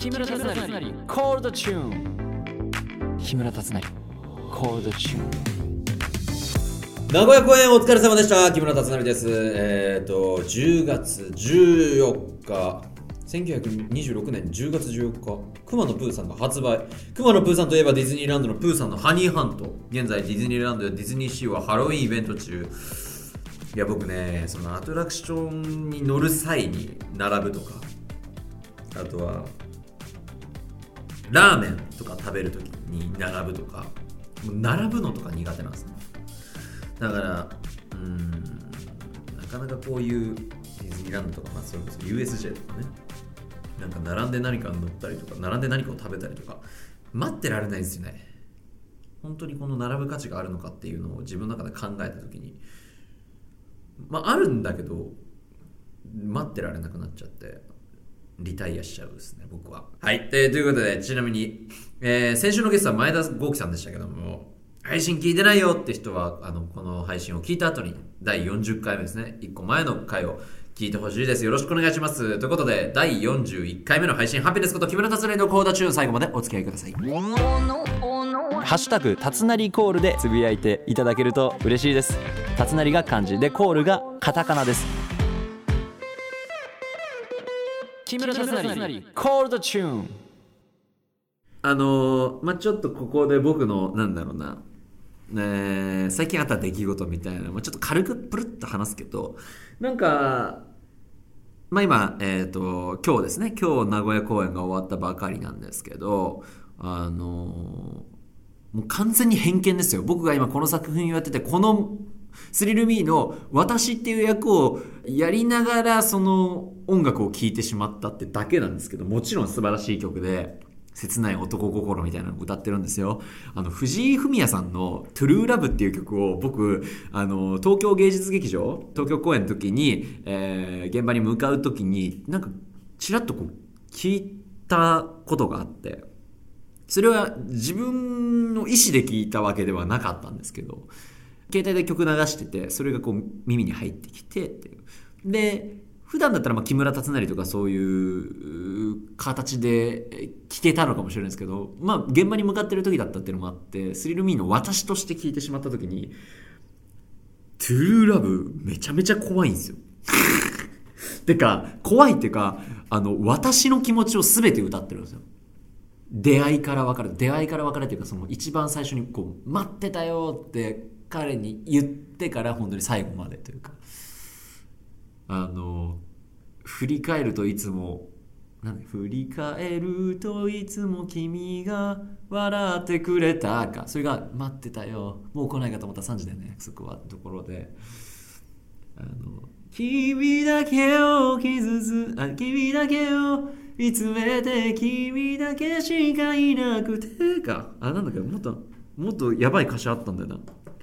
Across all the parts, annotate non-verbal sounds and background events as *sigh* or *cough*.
木村達成。コールドチューン木村達成。コールドチューン名古屋公演お疲れ様でした。木村達成です。えっ、ー、と10月14日。1926年10月14日。熊野プーさんが発売。熊野プーさんといえばディズニーランドのプーさんのハニーハント。現在ディズニーランドやディズニーシーはハロウィンイベント中。いや僕ねそのアトラクションに乗る際に並ぶとか。あとはラーメンとか食べるときに並ぶとか並ぶのとか苦手なんですね。だからうんなかなかこういうディズニーランドとか、まあ、それこそ USJ とかねなんか並んで何か乗ったりとか並んで何かを食べたりとか待ってられないですよね。本当にこの並ぶ価値があるのかっていうのを自分の中で考えた時にまああるんだけど待ってられなくなっちゃってリタイアしちゃうですね僕ははいということでちなみに、えー、先週のゲストは前田豪樹さんでしたけども配信聞いてないよって人はあのこの配信を聞いた後に第40回目ですね1個前の回を聞いてほしいです。よろしくお願いします。ということで、第41回目の配信、ハッピネスこと木村達成のコーダ中、最後までお付き合いください。ハッシュタグ、たつなりコールでつぶやいていただけると嬉しいです。たつなりが漢字で、コールがカタカナです。木村達成、コールドチューン。あのー、まあ、ちょっとここで僕の、なんだろうな、ね、最近あった出来事みたいな、まあ、ちょっと軽くプルッと話すけど、なんか、まあ今、えっ、ー、と、今日ですね、今日名古屋公演が終わったばかりなんですけど、あのもう完全に偏見ですよ。僕が今この作品をやってて、このスリルミーの私っていう役をやりながらその音楽を聴いてしまったってだけなんですけど、もちろん素晴らしい曲で、切ない男心みたいなのを歌ってるんですよ。あの、藤井フミヤさんのトゥルーラブっていう曲を僕、あの、東京芸術劇場、東京公演の時に、えー、現場に向かう時に、なんか、ちらっとこう、聞いたことがあって、それは自分の意思で聞いたわけではなかったんですけど、携帯で曲流してて、それがこう耳に入ってきてっていう。で、普段だったらま木村達成とかそういう形で聞けたのかもしれないですけど、まあ現場に向かってる時だったっていうのもあって、スリルミーの私として聞いてしまった時に、トゥルーラブめちゃめちゃ怖いんですよ。*laughs* てか、怖いっていうか、あの、私の気持ちを全て歌ってるんですよ。出会いから別れ、出会いから別れっていうか、その一番最初にこう、待ってたよって彼に言ってから本当に最後までというか。あの振り返るといつも振り返るといつも君が笑ってくれたか。それが待ってたよ。もう来ないかと思った3時だよね。約束はところで。あの君だけを傷つあ君だけを見つめて君だけしかいなくて。かあなんだっけもっともっとやばい歌詞あったんだよな。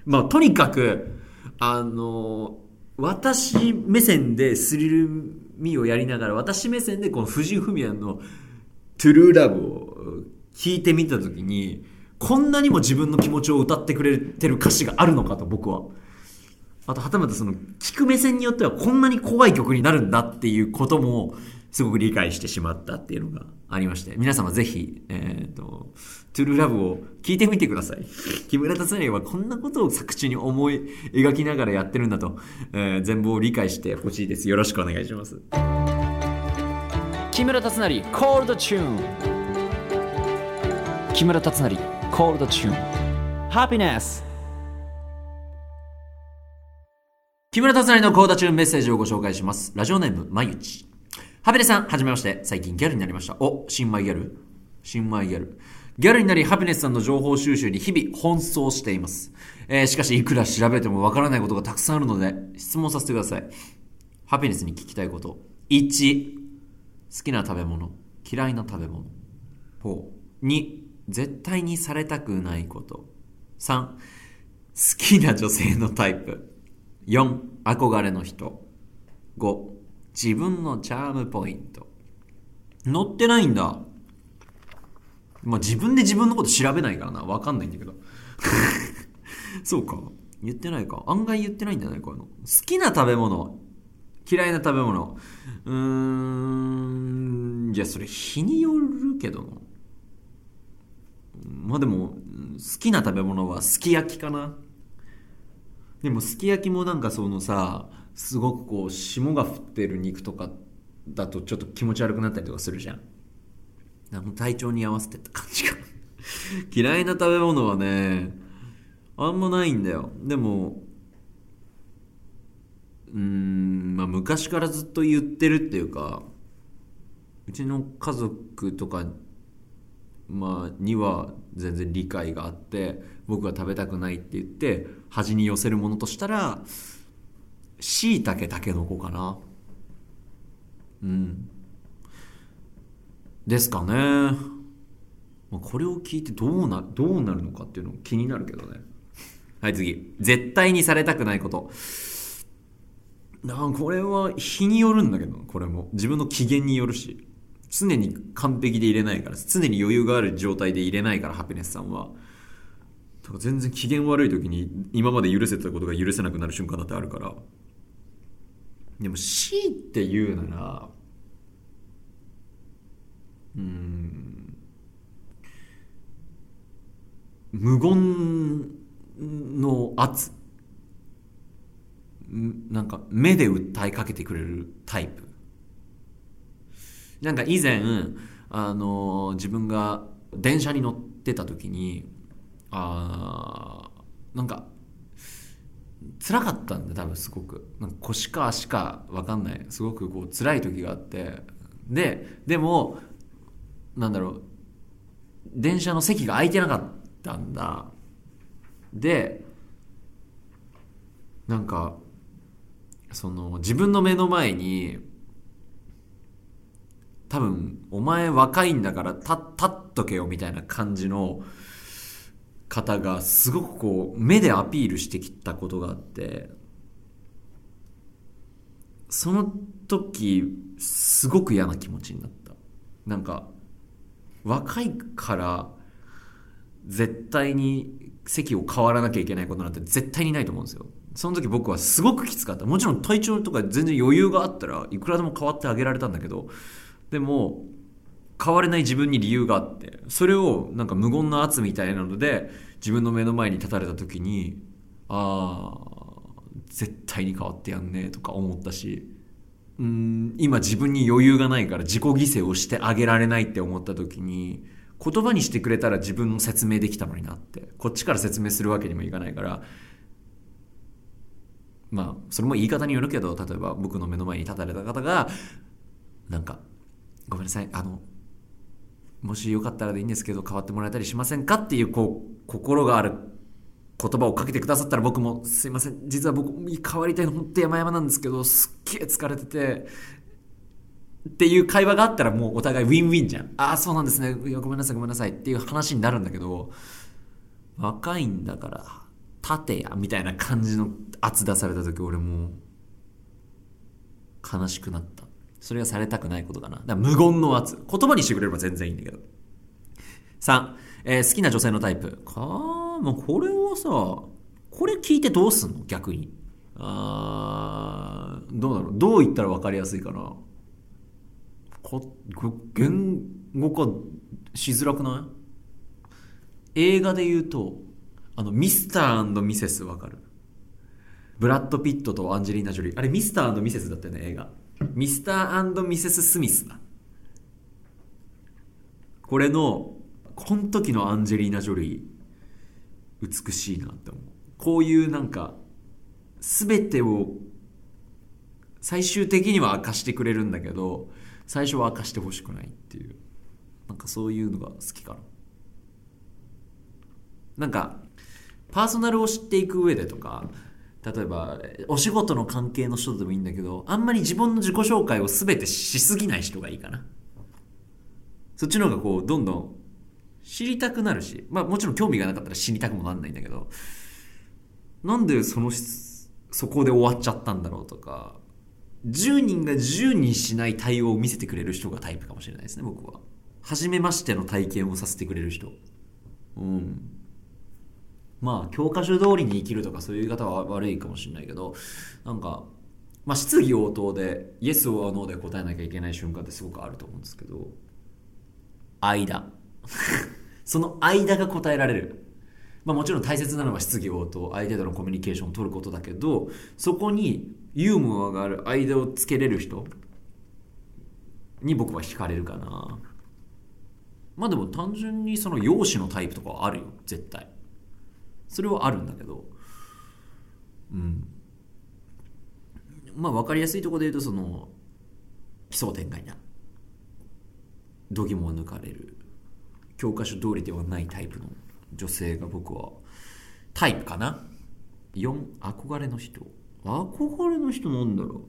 まあとにかくあの私目線でスリルミをやりながら、私目線でこの藤井フミヤのトゥルーラブを聞いてみたときに、こんなにも自分の気持ちを歌ってくれてる歌詞があるのかと僕は。あと、はたまたその、聞く目線によってはこんなに怖い曲になるんだっていうことも、すごく理解してしまったっていうのがありまして、皆様ぜひ、えっ、ー、と、トゥルーラブを聞いてみてください。*laughs* 木村達成はこんなことを作中に思い描きながらやってるんだと、えー、全貌を理解してほしいです。よろしくお願いします。木村達成、コールドチューン。木村達成、コールドチューン。ハピネス木村達成のコールドチューンメッセージをご紹介します。ラジオネーム、まゆち。ハピネさん、はじめまして。最近ギャルになりました。お、新米ギャル？新米ギャル。ギャルになり、ハピネスさんの情報収集に日々奔走しています。えー、しかし、いくら調べてもわからないことがたくさんあるので、質問させてください。ハピネスに聞きたいこと。1、好きな食べ物。嫌いな食べ物。2、絶対にされたくないこと。3、好きな女性のタイプ。4、憧れの人。5、自分のチャームポイント。載ってないんだ。まあ自分で自分のこと調べないからな。わかんないんだけど。*laughs* そうか。言ってないか。案外言ってないんじゃないか好きな食べ物。嫌いな食べ物うーんじゃあそれ日によるけどなまあでも好きな食べ物はすき焼きかなでもすき焼きもなんかそのさすごくこう霜が降ってる肉とかだとちょっと気持ち悪くなったりとかするじゃん。あの体調に合わせてって感じか。*laughs* 嫌いな食べ物はねあんまないんだよ。でもうんまあ昔からずっと言ってるっていうかうちの家族とかまあには全然理解があって僕が食べたくないって言って端に寄せるものとしたらしいたけたけのこかな。うん。ですかね、まあ、これを聞いてどうなどうなるのかっていうの気になるけどね。はい次。絶対にされたくないこと。なんこれは日によるんだけどこれも。自分の機嫌によるし。常に完璧で入れないから常に余裕がある状態で入れないからハピネスさんは。全然機嫌悪い時に今まで許せたことが許せなくなる瞬間だってあるから。でも C って言うならうん無言の圧。なんか目で訴えかけてくれるタイプ。なんか以前あの自分が電車に乗ってた時にあなんか辛かったんで多分すごく。なんか腰か足か分かんない。すごくこう辛い時があって。ででもなんだろう。電車の席が空いてなかったんだ。でなんかその自分の目の前に多分お前若いんだから立っとけよみたいな感じの方がすごくこう目でアピールしてきたことがあってその時すごく嫌な気持ちになった。なんか若いから絶対に席を変わらなきゃいけないことなんて絶対にないと思うんですよ。その時僕はすごくきつかった。もちろん体調とか全然余裕があったらいくらでも変わってあげられたんだけどでも変われない自分に理由があってそれをなんか無言の圧みたいなので自分の目の前に立たれた時にああ絶対に変わってやんねえとか思ったしうん今自分に余裕がないから自己犠牲をしてあげられないって思った時に言葉にしてくれたら自分の説明できたのになってこっちから説明するわけにもいかないからまあそれも言い方によるけど例えば僕の目の前に立たれた方がなんかごめんなさいあのもしよかったらでいいんですけど変わってもらえたりしませんかっていうこう心がある言葉をかけてくださったら僕もすいません。実は僕変わりたいの本当山々なんですけどすっげえ疲れててっていう会話があったらもうお互いウィンウィンじゃん。ああそうなんですね。ごめんなさいごめんなさい。っていう話になるんだけど若いんだから立てやみたいな感じの圧出された時俺も悲しくなったそれがされたくないことかな。だ無言の圧。言葉にしてくれれば全然いいんだけど。3、えー、好きな女性のタイプ。かもうこれはさ、これ聞いてどうすんの？逆に。あどうだろう？どう言ったら分かりやすいかな？こ言語化しづらくない？映画で言うと、あの、ミスターミセスわかる？ブラッド・ピットとアンジェリーナ・ジョリー。あれミスターミセスだったよね、映画。ミスターミセス・スミスだ。これのこの時のアンジェリーナ・ジョリー美しいなって思う。こういうなんか全てを最終的には明かしてくれるんだけど最初は明かしてほしくないっていう。なんかそういうのが好きかな。なんかパーソナルを知っていく上でとか例えばお仕事の関係の人でもいいんだけどあんまり自分の自己紹介を全てしすぎない人がいいかな。そっちの方がこうどんどん知りたくなるしまあもちろん興味がなかったら知りたくもなんないんだけどなんでそのそこで終わっちゃったんだろうとか10人が10人しない対応を見せてくれる人がタイプかもしれないですね僕は。初めましての体験をさせてくれる人。うん。まあ教科書通りに生きるとかそういう言い方は悪いかもしれないけどなんかまあ、質疑応答でイエス or ノーで答えなきゃいけない瞬間ってすごくあると思うんですけど間。*laughs* その間が答えられる。まあ、もちろん大切なのは質疑応答相手とのコミュニケーションを取ることだけどそこにユーモアがある間をつけれる人に僕は惹かれるかな。まあでも単純にその容姿のタイプとかはあるよ絶対。それはあるんだけどうん。まあ分かりやすいところで言うとその奇想天外な度肝を抜かれる。教科書通りではないタイプの女性が僕はタイプかな？4憧れの人。憧れの人なんだろ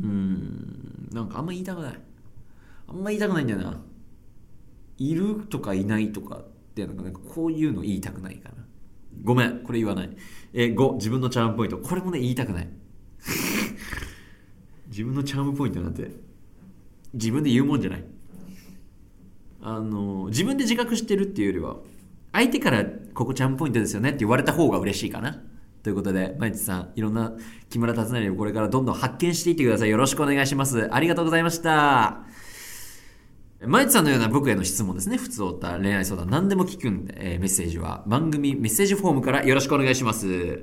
う。うん。なんかあんま言いたくない。あんま言いたくないんだよな。いるとかいないとか。っていうのがなんかこういうの言いたくないかなごめんこれ言わないえ5自分のチャームポイントこれもね言いたくない *laughs* 自分のチャームポイントなんて自分で言うもんじゃないあの自分で自覚してるっていうよりは相手からここチャームポイントですよねって言われた方が嬉しいかなということで、毎日さん、いろんな木村達成をこれからどんどん発見していってください。よろしくお願いします。ありがとうございました。毎日さんのような僕への質問ですね。普通おった恋愛相談何でも聞くんで、えー、メッセージは番組メッセージフォームからよろしくお願いします。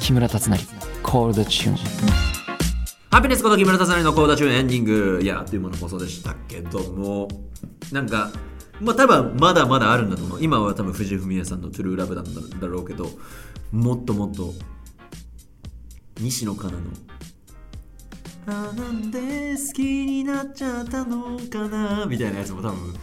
木村達成、コールドチューン。ハピネスこと木村達成のコールドチューンエンディング。いや、あっという間の放送でしたけども、なんか、まあ多分まだまだあるんだと思う。今は多分藤井フミヤさんのトゥルーラブなんだろうけど、もっともっと、西野カナの、あなんで好きになっちゃったのかな？みたいなやつも多分、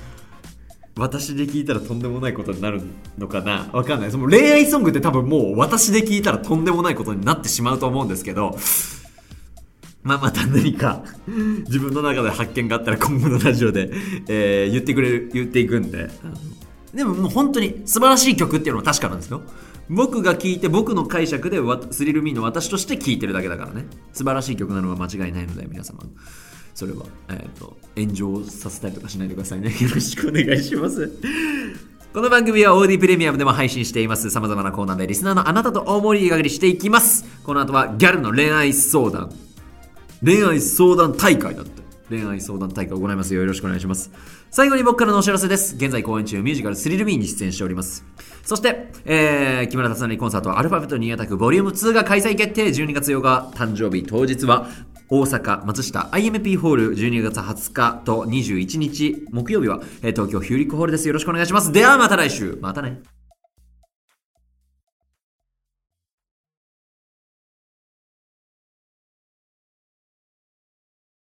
私で聞いたらとんでもないことになるのかな？わかんない。その恋愛ソングって多分もう私で聞いたらとんでもないことになってしまうと思うんですけど、まあまた何か自分の中で発見があったら今後のラジオで、え、言ってくれる、言っていくんで。でももう本当に素晴らしい曲っていうのは確かなんですよ。僕が聴いて僕の解釈でスリルミーの私として聴いてるだけだからね。素晴らしい曲なのは間違いないので皆様。それは、えっ、ー、と、炎上させたりとかしないでくださいね。*laughs* よろしくお願いします。この番組は OD プレミアムでも配信しています。様々なコーナーでリスナーのあなたと大盛り上がりしていきます。この後はギャルの恋愛相談。恋愛相談大会だって。恋愛相談大会を行いますよ。よろしくお願いします。最後に僕からのお知らせです。現在公演中ミュージカルスリルミーに出演しております。そして、えー、木村達成コンサートアルファベットにアタックボリューム2が開催決定。12月8日誕生日当日は大阪松下 IMP ホール12月20日と21日木曜日は、えー、東京ヒューリックホールです。よろしくお願いします。ではまた来週。またね。